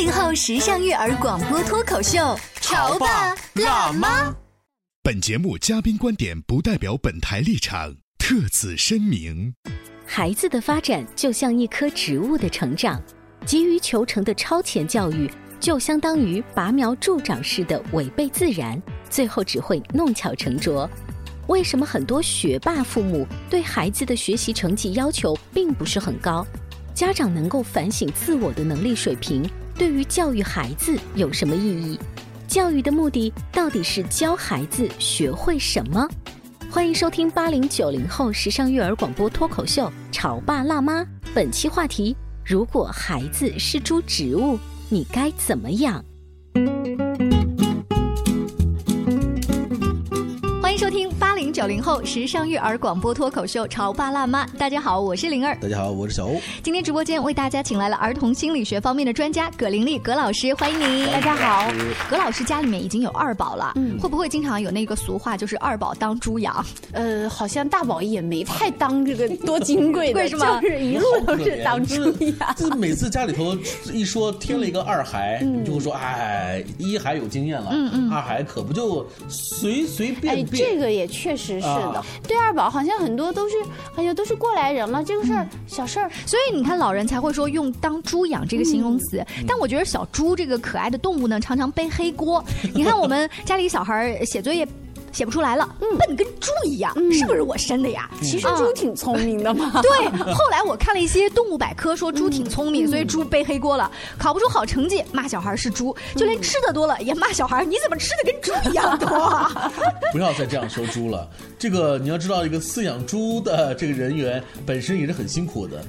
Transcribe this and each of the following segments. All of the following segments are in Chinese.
八零后时尚育儿广播脱口秀，潮爸辣妈。本节目嘉宾观点不代表本台立场，特此声明。孩子的发展就像一棵植物的成长，急于求成的超前教育就相当于拔苗助长式的违背自然，最后只会弄巧成拙。为什么很多学霸父母对孩子的学习成绩要求并不是很高？家长能够反省自我的能力水平，对于教育孩子有什么意义？教育的目的到底是教孩子学会什么？欢迎收听八零九零后时尚育儿广播脱口秀《潮爸辣妈》，本期话题：如果孩子是株植物，你该怎么养？九零后时尚育儿广播脱口秀《潮爸辣妈》。大家好，我是灵儿。大家好，我是小欧。今天直播间为大家请来了儿童心理学方面的专家葛玲丽葛老师，欢迎您。大家好，葛老师家里面已经有二宝了，嗯，会不会经常有那个俗话，就是二宝当猪养？呃，好像大宝也没太当这个多金贵的，为什么？就是一路都是当猪养。就是每次家里头一说添了一个二孩，你就会说，哎，一孩有经验了，嗯嗯，二孩可不就随随便便。这个也确实是的。对二宝好像很多都是，哎呀，都是过来人了，这个事儿小事儿。所以你看，老人才会说用当猪养这个形容词。但我觉得小猪这个可爱的动物呢，常常背黑锅。你看我们家里小孩写作业。写不出来了，笨跟猪一样，是不是我生的呀？其实猪挺聪明的嘛。对，后来我看了一些动物百科，说猪挺聪明，所以猪背黑锅了，考不出好成绩，骂小孩是猪，就连吃的多了也骂小孩，你怎么吃的跟猪一样多？不要再这样说猪了，这个你要知道，一个饲养猪的这个人员本身也是很辛苦的。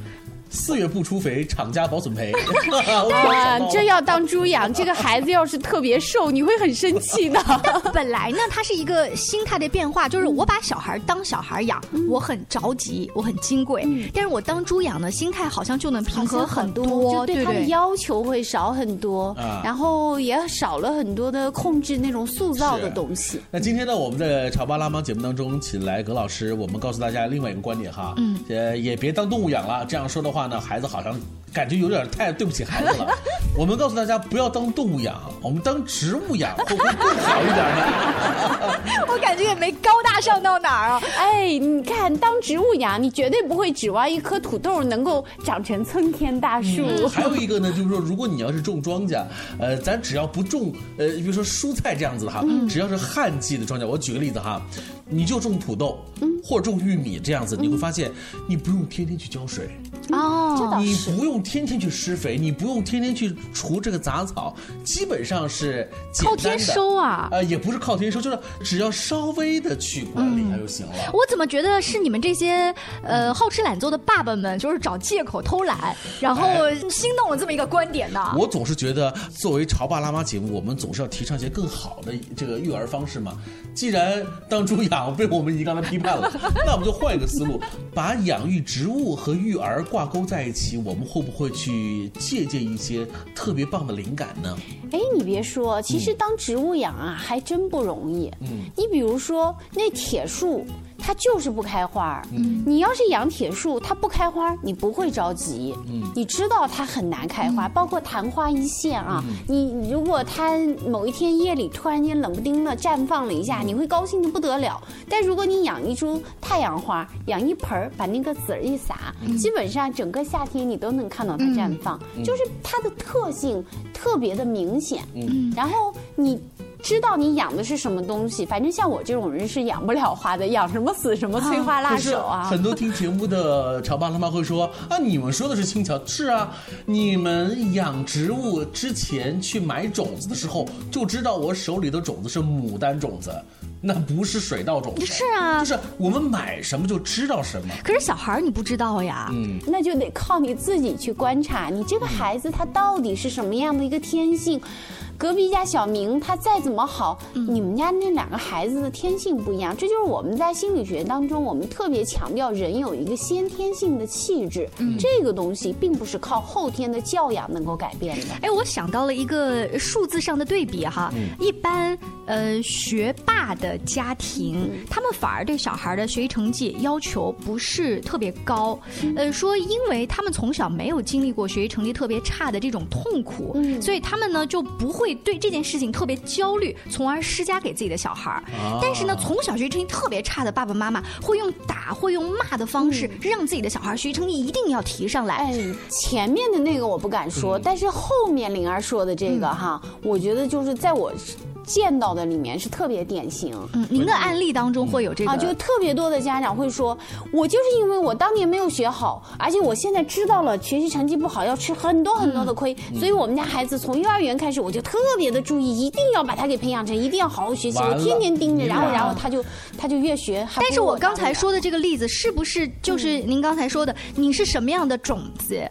四月不出肥，厂家保损赔。啊，这要当猪养，这个孩子要是特别瘦，你会很生气的。本来呢，它是一个心态的变化，就是我把小孩当小孩养，我很着急，我很金贵；但是我当猪养呢，心态好像就能平和很多，就对他的要求会少很多，然后也少了很多的控制那种塑造的东西。那今天呢，我们在《潮爸辣妈》节目当中请来葛老师，我们告诉大家另外一个观点哈，嗯，呃，也别当动物养了。这样说的话。那孩子好像感觉有点太对不起孩子了。我们告诉大家不要当动物养，我们当植物养会不会更好一点呢？我感觉也没高大上到哪儿啊。哎，你看当植物养，你绝对不会指望一颗土豆能够长成参天大树。还有一个呢，就是说，如果你要是种庄稼，呃，咱只要不种，呃，比如说蔬菜这样子的哈，只要是旱季的庄稼，我举个例子哈，你就种土豆，或者种玉米这样子，你会发现你不用天天去浇水。哦，你不用天天去施肥，你不用天天去除这个杂草，基本上是靠天收啊。呃，也不是靠天收，就是只要稍微的去管理它就行了。我怎么觉得是你们这些呃好吃懒做的爸爸们，就是找借口偷懒，然后心动了这么一个观点呢？我总是觉得，作为潮爸辣妈节目，我们总是要提倡一些更好的这个育儿方式嘛。既然当猪养被我们已经刚才批判了，那我们就换一个思路，把养育植物和育儿挂钩在一起，我们会不会去借鉴一些特别棒的灵感呢？哎，你别说，其实当植物养啊，还真不容易。嗯，你比如说那铁树。它就是不开花嗯，你要是养铁树，它不开花你不会着急。嗯，你知道它很难开花，包括昙花一现啊。你如果它某一天夜里突然间冷不丁的绽放了一下，你会高兴的不得了。但如果你养一株太阳花，养一盆儿，把那个籽儿一撒，基本上整个夏天你都能看到它绽放，就是它的特性特别的明显。嗯，然后你。知道你养的是什么东西。反正像我这种人是养不了花的，养什么死什么，催花辣手啊。很多听节目的潮爸辣妈会说啊，你们说的是轻巧，是啊，你们养植物之前去买种子的时候，就知道我手里的种子是牡丹种子，那不是水稻种子。是啊就是我们买什么就知道什么。可是小孩儿你不知道呀，嗯，那就得靠你自己去观察，你这个孩子他到底是什么样的一个天性。隔壁家小明他再怎么好，你们家那两个孩子的天性不一样，这就是我们在心理学当中，我们特别强调人有一个先天性的气质，这个东西并不是靠后天的教养能够改变的。哎，我想到了一个数字上的对比哈，一般呃学霸的家庭，他们反而对小孩的学习成绩要求不是特别高，呃，说因为他们从小没有经历过学习成绩特别差的这种痛苦，所以他们呢就不会对这件事情特别焦虑，从而施加给自己的小孩儿。但是呢，从小学习成绩特别差的爸爸妈妈会用打、会用骂的方式，让自己的小孩学习成绩一定要提上来。哎，前面的那个我不敢说，但是后面灵儿说的这个哈，我觉得就是在我见到的里面是特别典型。嗯，您的案例当中会有这个啊，就特别多的家长会说，我就是因为我当年没有学好，而且我现在知道了学习成绩不好要吃很多很多的亏，所以我们家孩子从幼儿园开始我就特别的注意，一定要把他给培养成一定要好好学习，我天天盯着，然后然后他就他就越学。但是我刚才说的这个例子，是不是就是您刚才说的？你是什么样的种子？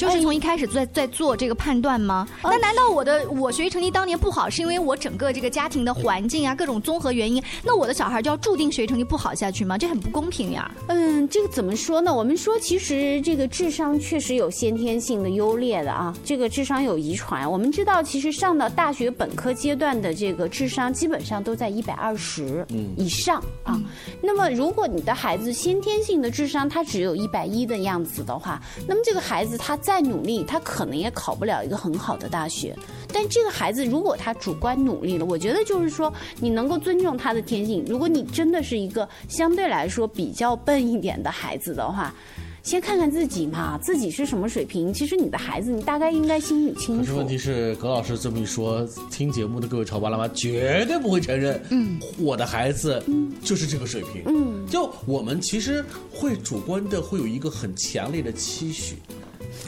就是从一开始在在做这个判断吗？那难道我的我学习成绩当年不好，是因为我整个这个家庭的环境啊，各种综合原因？那我的小孩就要注定学习成绩不好下去吗？这很不公平呀！嗯，这个怎么说呢？我们说，其实这个智商确实有先天性的优劣的啊，这个智商有遗传。我们知道，其实上到大学本科阶段的这个智商，基本上都在一百二十以上啊。那么，如果你的孩子先天性的智商他只有一百一的样子的话，那么这个孩子他再努力，他可能也考不了一个很好的大学。但这个孩子如果他主观努力了，我觉得就是说你能够尊重他的天性。如果你真的是一个相对来说比较笨一点的孩子的话，先看看自己嘛，自己是什么水平。其实你的孩子，你大概应该心里清楚可是问。题是，葛老师这么一说，听节目的各位潮爸辣妈绝对不会承认，嗯，我的孩子就是这个水平，嗯，就我们其实会主观的会有一个很强烈的期许，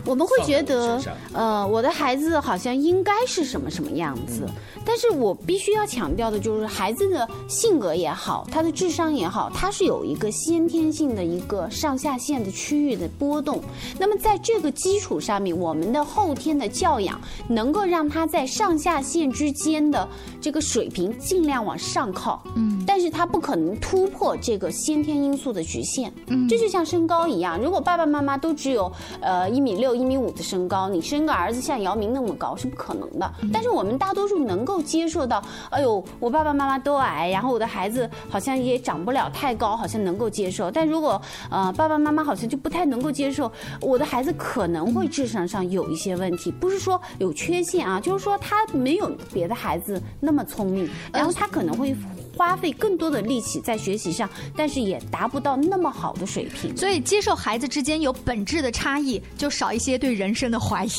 我们会觉得呃，我的孩子好像应该是什么什么样子，但是我必须要强调的就是，孩子的性格也好，他的智商也好，他是有一个先天性的一个上下限的区域的波动。那么在这个基础上面，我们的后天的教养能够让他在上下限之间的这个水平尽量往上靠，嗯，但是他不可能突破这个先天因素的局限，嗯，这就像身高一样，如果爸爸妈妈都只有呃一米六、一米五的身高，你生个儿子像姚明那么高是不可能的。但是我们大多数能够接受到，哎呦，我爸爸妈妈都矮，然后我的孩子好像也长不了太高，好像能够接受。但如果呃爸爸妈妈好像就不太能够接受，我的孩子可能会智商上有一些问题，不是说有缺陷啊，就是说他没有别的孩子那么聪明，然后他可能会。花费更多的力气在学习上，但是也达不到那么好的水平。所以接受孩子之间有本质的差异，就少一些对人生的怀疑。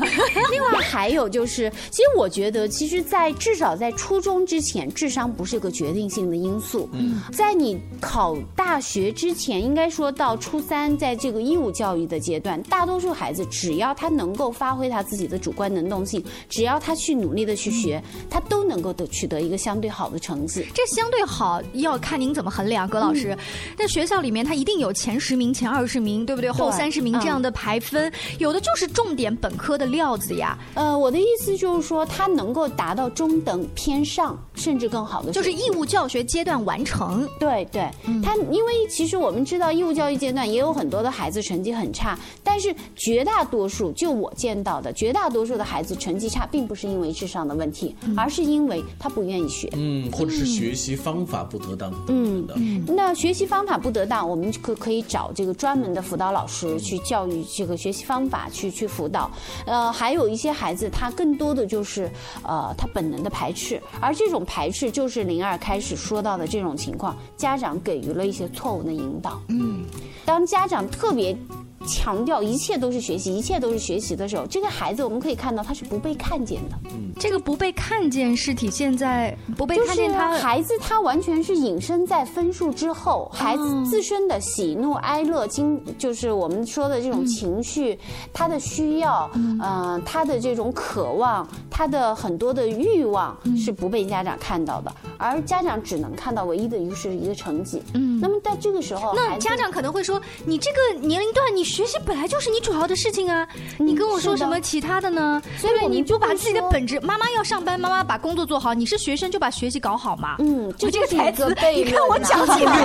另外还有就是，其实我觉得，其实，在至少在初中之前，智商不是个决定性的因素。嗯，在你考大学之前，应该说到初三，在这个义务教育的阶段，大多数孩子只要他能够发挥他自己的主观能动性，只要他去努力的去学，他都能够得取得一个相对好的成绩。这相对好，要看您怎么衡量，葛老师。在学校里面，他一定有前十名、前二十名，对不对？后三十名这样的排分，有的就是重点本科的料子呀，呃，我的意思就是说，他能够达到中等偏上，甚至更好的，就是义务教学阶段完成。对对，他因为其实我们知道义务教育阶段也有很多的孩子成绩很差，但是绝大多数就我见到的绝大多数的孩子成绩差，并不是因为智商的问题，而是因为他不愿意学。嗯，或者是学习方法不得当嗯等等的。那学习方法不得当，我们可可以找这个专门的辅导老师去教育这个学习方法，去去辅导。呃，还有一些孩子，他更多的就是呃他本能的排斥，而这种排斥就是灵儿开始说到的这种情况，家长给予了一些错误的引导。嗯，当家长特别。强调一切都是学习，一切都是学习的时候，这个孩子我们可以看到他是不被看见的。嗯这个不被看见是体现在不被看见他孩子他完全是隐身在分数之后，孩子自身的喜怒哀乐经，就是我们说的这种情绪，他的需要，嗯、他的这种渴望，他的很多的欲望是不被家长看到的，而家长只能看到唯一的一个是一个成绩。嗯，那么在这个时候，那家长可能会说，你这个年龄段，你学习本来就是你主要的事情啊，你跟我说什么其他的呢？所以对不对？我们就会你不把自己的本职，妈妈要上班，妈妈把工作做好，你是学生就把学习搞好嘛。嗯，就这个台词你看我讲起来，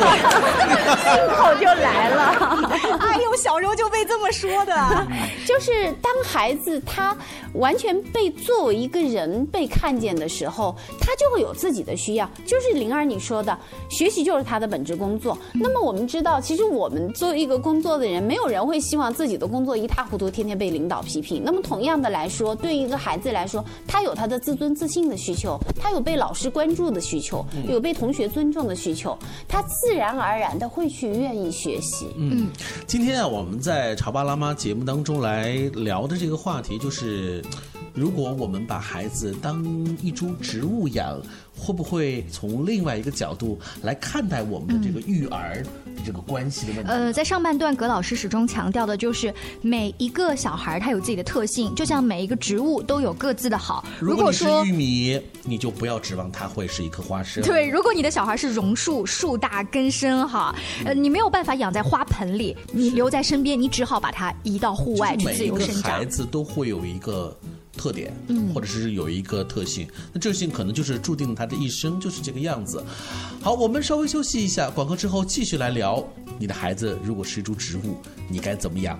信口就来了。哎呦，小时候就被这么说的。就是当孩子他完全被作为一个人被看见的时候，他就会有自己的需要。就是灵儿你说的，学习就是他的本职工作。那么我们知道，其实我们作为一个工作的人，没有人会希望自己的工作一塌糊涂，天天被领导批评。那么同样的来说，对于一个孩子来说，他有他的自尊自信的需求，他有被老师关注的需求，有被同学尊重的需求，他自然而然的会去愿意学习。嗯，今天啊，我们在潮爸辣妈节目当中来聊的这个话题就是，如果我们把孩子当一株植物养，会不会从另外一个角度来看待我们的这个育儿的这个关系的问题？呃，在上半段，葛老师始终强调的就是每一个小孩儿他有自己的特性，就像每一个植物都有各自的好。如果你是说玉米，你就不要指望它会是一棵花生。对，如果你的小孩是榕树，树大根深哈，呃，你没有办法养在花盆里，你留在身边，你只好把它移到户外去自由生长每一个孩。子都会有一个特点，嗯，或者是有一个特性，那这性可能就是注定他的一生就是这个样子。好，我们稍微休息一下，广告之后继续来聊。你的孩子如果是一株植物，你该怎么养？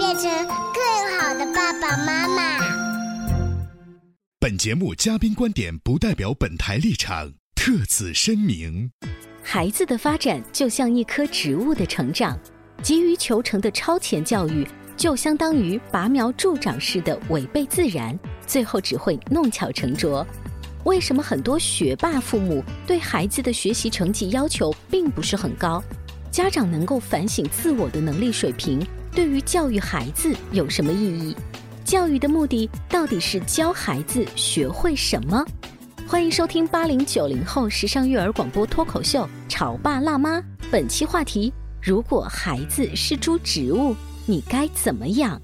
变成更好的爸爸妈妈。本节目嘉宾观点不代表本台立场，特此声明。孩子的发展就像一棵植物的成长，急于求成的超前教育就相当于拔苗助长式的违背自然，最后只会弄巧成拙。为什么很多学霸父母对孩子的学习成绩要求并不是很高？家长能够反省自我的能力水平，对于教育孩子有什么意义？教育的目的到底是教孩子学会什么？欢迎收听八零九零后时尚育儿广播脱口秀《潮爸辣妈》。本期话题：如果孩子是株植物，你该怎么养？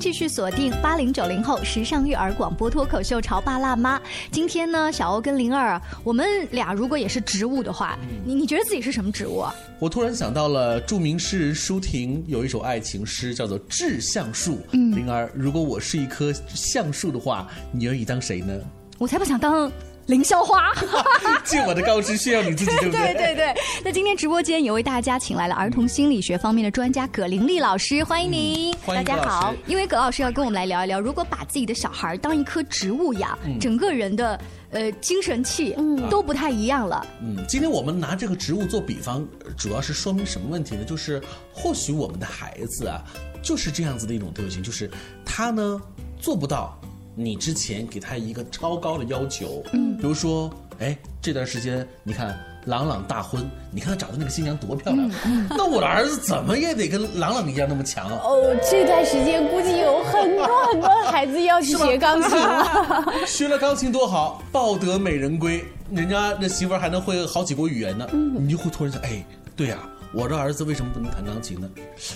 继续锁定八零九零后时尚育儿广播脱口秀《潮爸辣妈》。今天呢，小欧跟灵儿，我们俩如果也是植物的话，你你觉得自己是什么植物啊？我突然想到了著名诗人舒婷有一首爱情诗，叫做《致橡树》。嗯灵儿，如果我是一棵橡树的话，你愿意当谁呢？我才不想当凌霄花。借我的告知炫耀你自己，对不对 对对。那今天直播间也为大家请来了儿童心理学方面的专家葛玲丽老师，欢迎您。嗯欢迎大家好。因为葛老师要跟我们来聊一聊，如果把自己的小孩当一棵植物养，嗯整个人的呃精神气都不太一样了。嗯，今天我们拿这个植物做比方，呃主要是说明什么问题呢？就是或许我们的孩子啊，就是这样子的一种特性，就是他呢做不到你之前给他一个超高的要求，嗯，比如说，哎，这段时间你看朗朗大婚，你看他找的那个新娘多漂亮，那我的儿子怎么也得跟朗朗一样那么强啊！哦，这段时间估计有很多很多孩子要去学钢琴了。学了钢琴多好，抱得美人归，人家那媳妇儿还能会好几国语言呢。你就会突然想，哎，对呀、我的儿子为什么不能弹钢琴呢？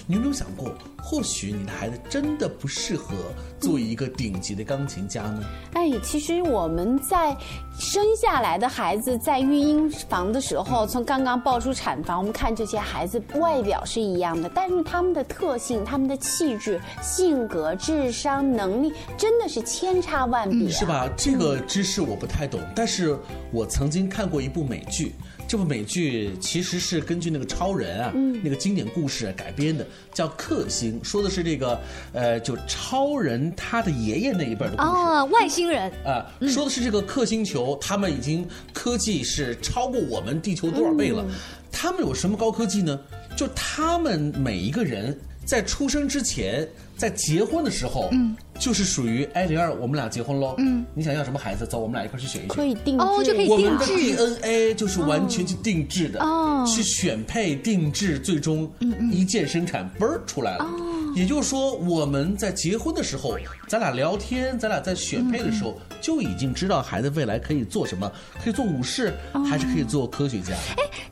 你有没有想过，或许你的孩子真的不适合做一个顶级的钢琴家呢？哎，其实我们在生下来的孩子在育婴房的时候，从刚刚抱出产房，我们看这些孩子外表是一样的，但是他们的特性、他们的气质、性格、智商、能力，真的是千差万别、啊是？吧？这个知识我不太懂，但是我曾经看过一部美剧。这部美剧其实是根据那个超人啊，那个经典故事改编的，叫《克星》，说的是这个，呃，就超人他的爷爷那一辈的故事。哦，外星人，啊、说的是这个克星球，他们已经科技是超过我们地球多少倍了？他们有什么高科技呢？就他们每一个人在出生之前，在结婚的时候，嗯，就是属于哎灵儿，我们俩结婚喽，嗯，你想要什么孩子？走，我们俩一块儿去选一选。可以定制。哦就可以我们的定制。DNA 就是完全去定制的，哦。去选配定制，最终一键生产，嘣儿出来了。也就是说，我们在结婚的时候，咱俩聊天，咱俩在选配的时候，就已经知道孩子未来可以做什么，可以做武士，还是可以做科学家。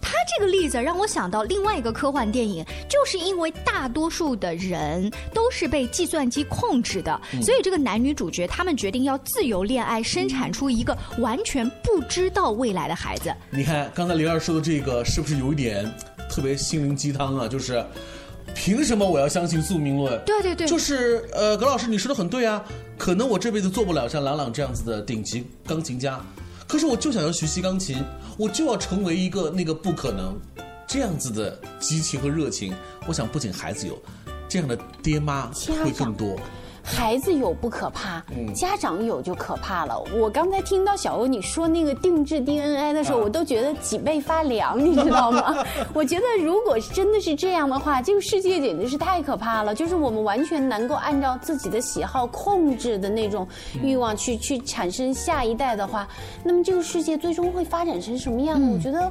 他这个例子让我想到另外一个科幻电影，就是因为大多数的人都是被计算机控制的，所以这个男女主角他们决定要自由恋爱，生产出一个完全不知道未来的孩子。你看刚才灵儿说的这个，是不是有一点特别心灵鸡汤啊？就是。凭什么我要相信宿命论？对对对就是呃，葛老师你说的很对啊，可能我这辈子做不了像朗朗这样子的顶级钢琴家，可是我就想要学习钢琴，我就要成为一个那个不可能这样子的激情和热情。我想不仅孩子有，这样的爹妈会更多。孩子有不可怕，嗯家长有就可怕了。我刚才听到小欧你说那个定制 DNA 的时候，啊我都觉得脊背发凉，你知道吗？我觉得如果真的是这样的话，这个世界简直是太可怕了。就是我们完全能够按照自己的喜好控制的那种欲望去、去产生下一代的话，那么这个世界最终会发展成什么样呢？我觉得。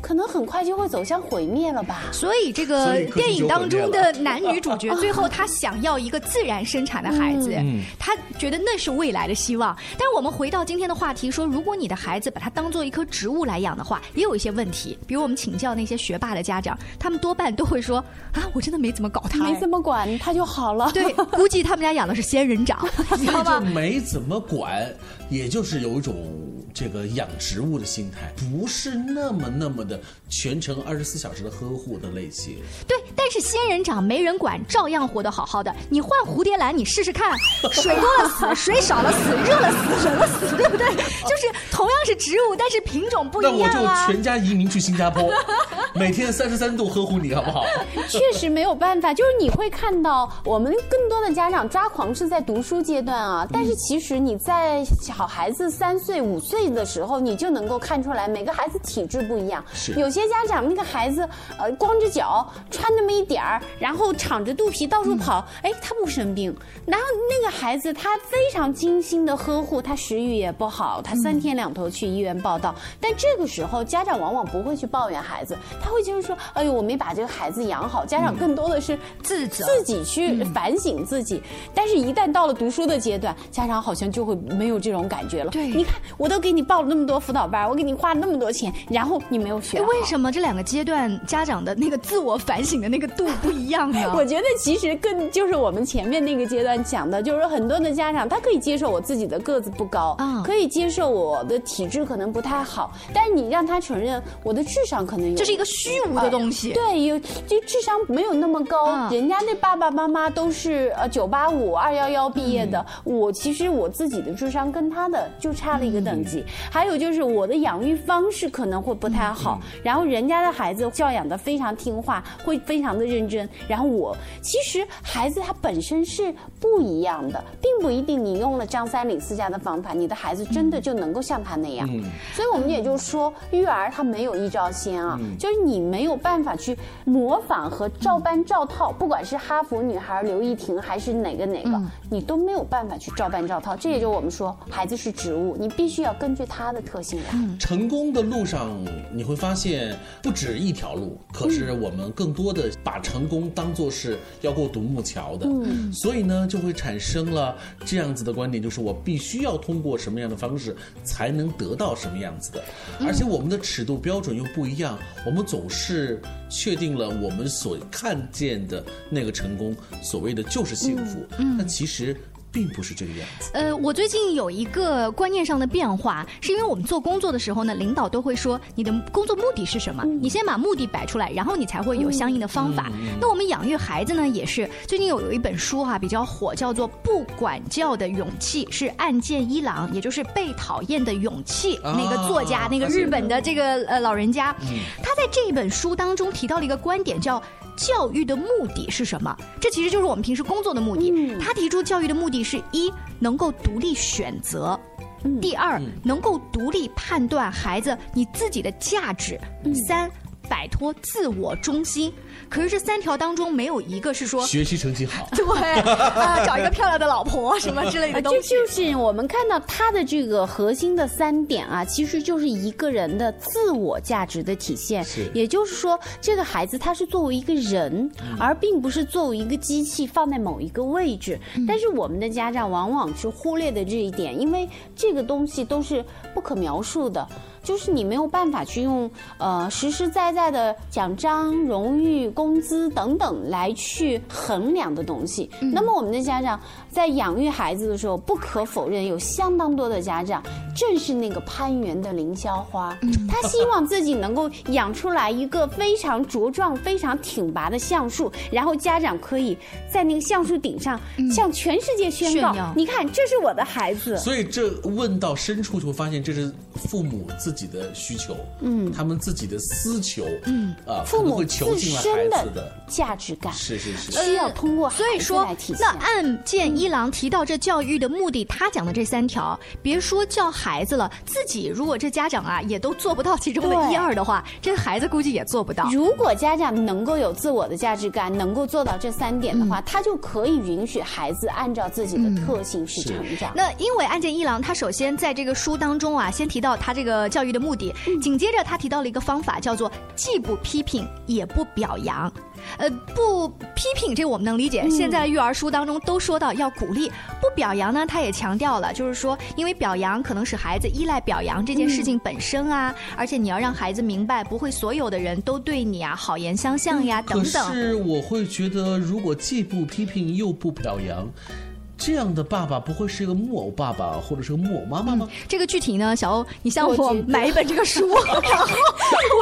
可能很快就会走向毁灭了吧。所以这个电影当中的男女主角，最后他想要一个自然生产的孩子，嗯他觉得那是未来的希望。但是我们回到今天的话题，说如果你的孩子把它当做一棵植物来养的话，也有一些问题。比如我们请教那些学霸的家长，他们多半都会说啊，我真的没怎么搞他，没怎么管他就好了。对，估计他们家养的是仙人掌，你知道就吗？没怎么管，也就是有一种这个养植物的心态，不是那么那么的全程二十四小时的呵护的类型。对，但是仙人掌没人管，照样活得好好的。你换蝴蝶兰，你试试看，水多了死，水少了死，热了死，冷了死，对不对？就是同样是植物，但是品种不一样啊那我就。全家移民去新加坡，每天三十三度呵护你，好不好？确实没有办法，就是你会看到我们更多的家长抓狂是在读书阶段啊，但是其实你在小孩子三岁五岁的时候，你就能够看出来每个孩子体质不一样。是有些家长那个孩子呃光着脚穿那么一点儿，然后敞着肚皮到处跑，哎、他不生病。然后那个孩子他非常精心的呵护，他食欲也不好，他三天两头去医院报道。但这个时候家长往往不会去抱怨孩子，他会就是说，哎呦我没把这个孩子养好。家长更多的是自责自己去反省自己。但是，一旦到了读书的阶段，家长好像就会没有这种感觉了。对你看我都给你报了那么多辅导班，我给你花了那么多钱，然后你没有学。为什么这两个阶段家长的那个自我反省的那个度不一样呢？我觉得其实更就是我们前面那个阶段讲的，就是很多的家长他可以接受我自己的个子不高，嗯可以接受我的体质可能不太好，但是你让他承认我的智商可能有，这是一个虚无的东西。对，有就智商没有那么高，嗯人家那爸爸妈妈都是呃九八五、二幺幺毕业的，我其实我自己的智商跟他的就差了一个等级。还有就是我的养育方式可能会不太好，然后人家的孩子教养的非常听话，会非常的认真，然后我其实孩子他本身是不一样的，并不一定你用了张三李四家的方法，你的孩子真的就能够像他那样。嗯所以我们也就是说，育儿它没有一招鲜啊，就是你没有办法去模仿和照搬照套，不管是哈佛女孩刘亦婷还是哪个哪个，你都没有办法去照搬照套。这也就是我们说，孩子是植物，你必须要根据他的特性来。成功的路上，你会发现不止一条路，可是我们更多的把成功当做是要过独木桥的，嗯。所以呢，就会产生了这样子的观点，就是我必须要通过什么样的方式才能得到什么样子的，而且我们的尺度标准又不一样，我们总是确定了我们所看见的那个成功，所谓的就是幸福。嗯。嗯。但其实并不是这个样子。呃，我最近有一个观念上的变化，是因为我们做工作的时候呢，领导都会说你的工作目的是什么，你先把目的摆出来，然后你才会有相应的方法。那我们养育孩子呢，也是最近有有一本书哈、比较火，叫做《不管教的勇气》，是岸见一郎，也就是被讨厌的勇气、啊那个作家，那个日本的这个呃老人家，嗯。他在这本书当中提到了一个观点，叫教育的目的是什么？这其实就是我们平时工作的目的。他提出教育的目的是一能够独立选择。第二，能够独立判断孩子你自己的价值；三，摆脱自我中心。可是这三条当中没有一个是说学习成绩好，对啊，找一个漂亮的老婆什么之类的东西。这就是我们看到他的这个核心的三点啊，其实就是一个人的自我价值的体现。是也就是说，这个孩子他是作为一个人，而并不是作为一个机器放在某一个位置。但是我们的家长往往是忽略的这一点，因为这个东西都是不可描述的。就是你没有办法去用呃实实在在的奖章、荣誉、工资等等来去衡量的东西。那么我们的家长在养育孩子的时候，不可否认有相当多的家长正是那个攀援的凌霄花，他希望自己能够养出来一个非常茁壮、非常挺拔的橡树，然后家长可以在那个橡树顶上向全世界宣告你看，这是我的孩子。所以这问到深处，就会发现这是父母自己的需求，嗯。他们自己的私求，嗯。啊，父母自囚禁了孩身子的，价值感是是是，需要通过孩子所以说来体，现。那。案件一郎提到这教育的目的，他讲的这三条，别说教孩子了，自己如果这家长啊也都做不到其中的一二的话，这孩子估计也做不到。如果家长能够有自我的价值感，能够做到这三点的话，他就可以允许孩子按照自己的特性去成长。那因为案件一郎，他首先在这个书当中啊，先提到他这个教育的目的，紧接着他提到了一个方法，叫做既不批评也不表扬。呃，不批评这我们能理解，现在育儿书当中都说到要鼓励，不表扬呢，他也强调了，就是说，因为表扬可能使孩子依赖表扬这件事情本身啊，而且你要让孩子明白，不会所有的人都对你啊好言相向呀，等可等。是我会觉得，如果既不批评又不表扬，这样的爸爸不会是一个木偶爸爸或者是个木偶妈妈吗？这个具体呢，小欧，你向我买一本这个书，然 后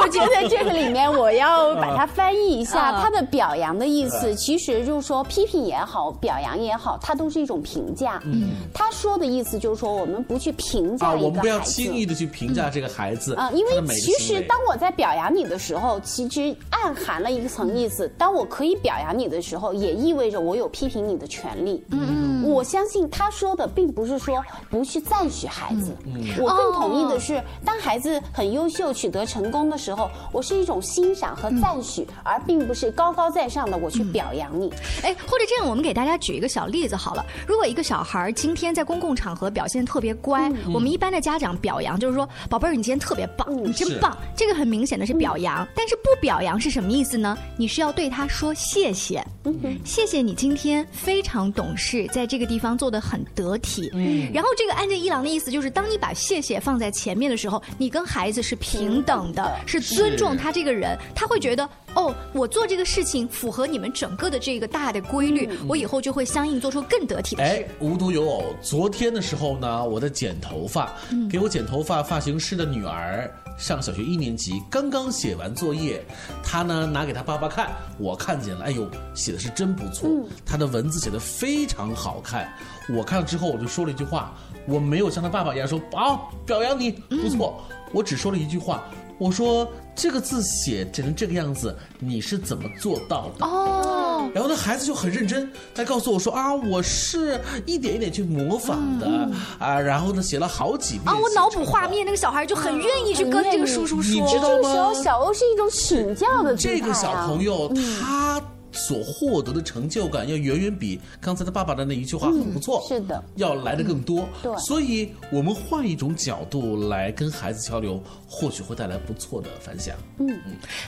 我觉得这个里面我要把它翻译一下，啊它的表扬的意思嗯其实就是说，批评也好，表扬也好，它都是一种评价。嗯他说的意思就是说，我们不去评啊，价一我们不要个孩子。轻易的去评价这个孩子啊、因为其实当我在表扬你的时候，其实暗含了一层意思。当我可以表扬你的时候，也意味着我有批评你的权利。嗯嗯我相信他说的并不是说不去赞许孩子，嗯我更同意的是，当孩子很优秀、取得成功的时候，我是一种欣赏和赞许，而并不是高高在上的我去表扬你。哎，或者这样，我们给大家举一个小例子好了。如果一个小孩儿今天在公共场合表现特别乖，嗯。我们一般的家长表扬就是说：“宝贝儿，你今天特别棒，你真棒。”这个很明显的是表扬。但是不表扬是什么意思呢？你是要对他说谢谢，谢谢你今天非常懂事，在这个地方做的很得体。嗯然后这个安见一郎的意思就是，当你把谢谢放在前面的时候，你跟孩子是平等的，是尊重他这个人，他会觉得哦，我做这个事情符合你们整个的这个大的规律，我以后就会相应做出更得体的哎事。，无独有偶，昨天的时候呢，我在剪头发，嗯给我剪头发发型师的女儿上小学一年级，刚刚写完作业，他呢拿给他爸爸看，我看见了，哎呦，写的是真不错，嗯。她的文字写的非常好看。我看了之后，我就说了一句话，我没有像他爸爸一样说啊表扬你不错，我只说了一句话，我说这个字写成这个样子，你是怎么做到的？哦，然后那，孩子就很认真，他告诉我说啊，我是一点一点去模仿的、啊，然后呢写了好几遍啊，我脑补画面，那个小孩就很愿意去跟这个叔叔说，你知道吗这个时候小欧是一种请教的姿态啊这个小朋友他所获得的成就感要远远比刚才他爸爸的那一句话很不错，是的，要来的更多。对所以我们换一种角度来跟孩子交流，或许会带来不错的反响。嗯，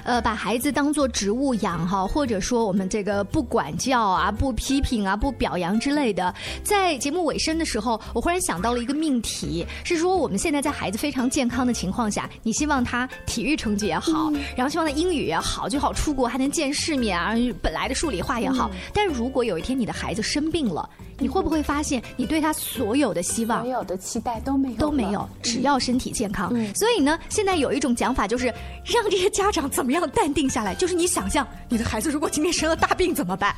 呃，把孩子当做植物养哈，或者说我们这个不管教啊、不批评啊、不表扬之类的。在节目尾声的时候，我忽然想到了一个命题，是说我们现在在孩子非常健康的情况下，你希望他体育成绩也好，然后希望他英语也好，最好出国还能见世面啊，本来的数理化也好。但如果有一天你的孩子生病了，你会不会发现你对他所有的希望、所有的期待都没有都没有，只要身体健康。所以呢，现在有一种讲法，就是让这些家长怎么样淡定下来。就是你想象，你的孩子如果今天生了大病怎么办？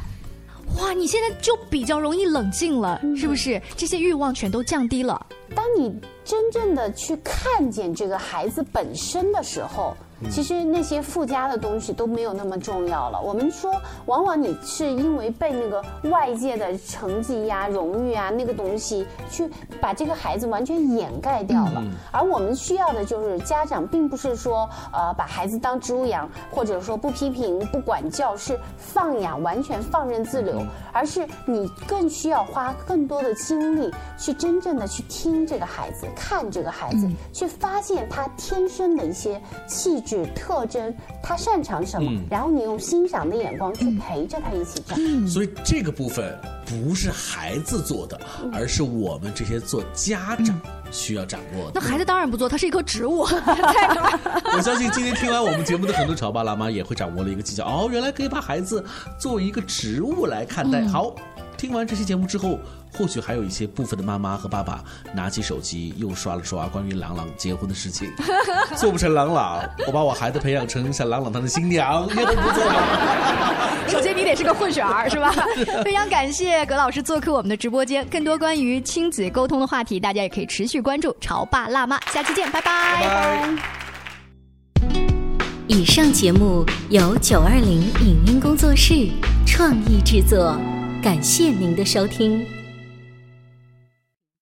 哇，你现在就比较容易冷静了，是不是？这些欲望全都降低了。当你真正的去看见这个孩子本身的时候，其实那些附加的东西都没有那么重要了。我们说，往往你是因为被那个外界的成绩呀、荣誉啊那个东西，去把这个孩子完全掩盖掉了。而我们需要的就是家长，并不是说呃把孩子当植物养，或者说不批评、不管教，是放养，完全放任自流，而是你更需要花更多的精力去真正的去听这个孩子，看这个孩子，去发现他天生的一些气质。特征，他擅长什么，嗯然后你用欣赏的眼光去陪着他一起长。所以这个部分不是孩子做的，而是我们这些做家长需要掌握的。那孩子当然不做，他是一棵植物。我相信今天听完我们节目的很多潮爸辣妈也会掌握了一个技巧哦，原来可以把孩子作为一个植物来看待。好，听完这期节目之后，或许还有一些部分的妈妈和爸爸拿起手机又刷了刷关于朗朗结婚的事情，做不成朗朗，我把我孩子培养成像朗朗他的新娘，也很不错吧。首先你得是个混血儿，是吧？非常感谢葛老师做客我们的直播间。更多关于亲子沟通的话题，大家也可以持续关注《潮爸辣妈》，下期见，拜拜。拜拜以上节目由九二零影音工作室创意制作，感谢您的收听。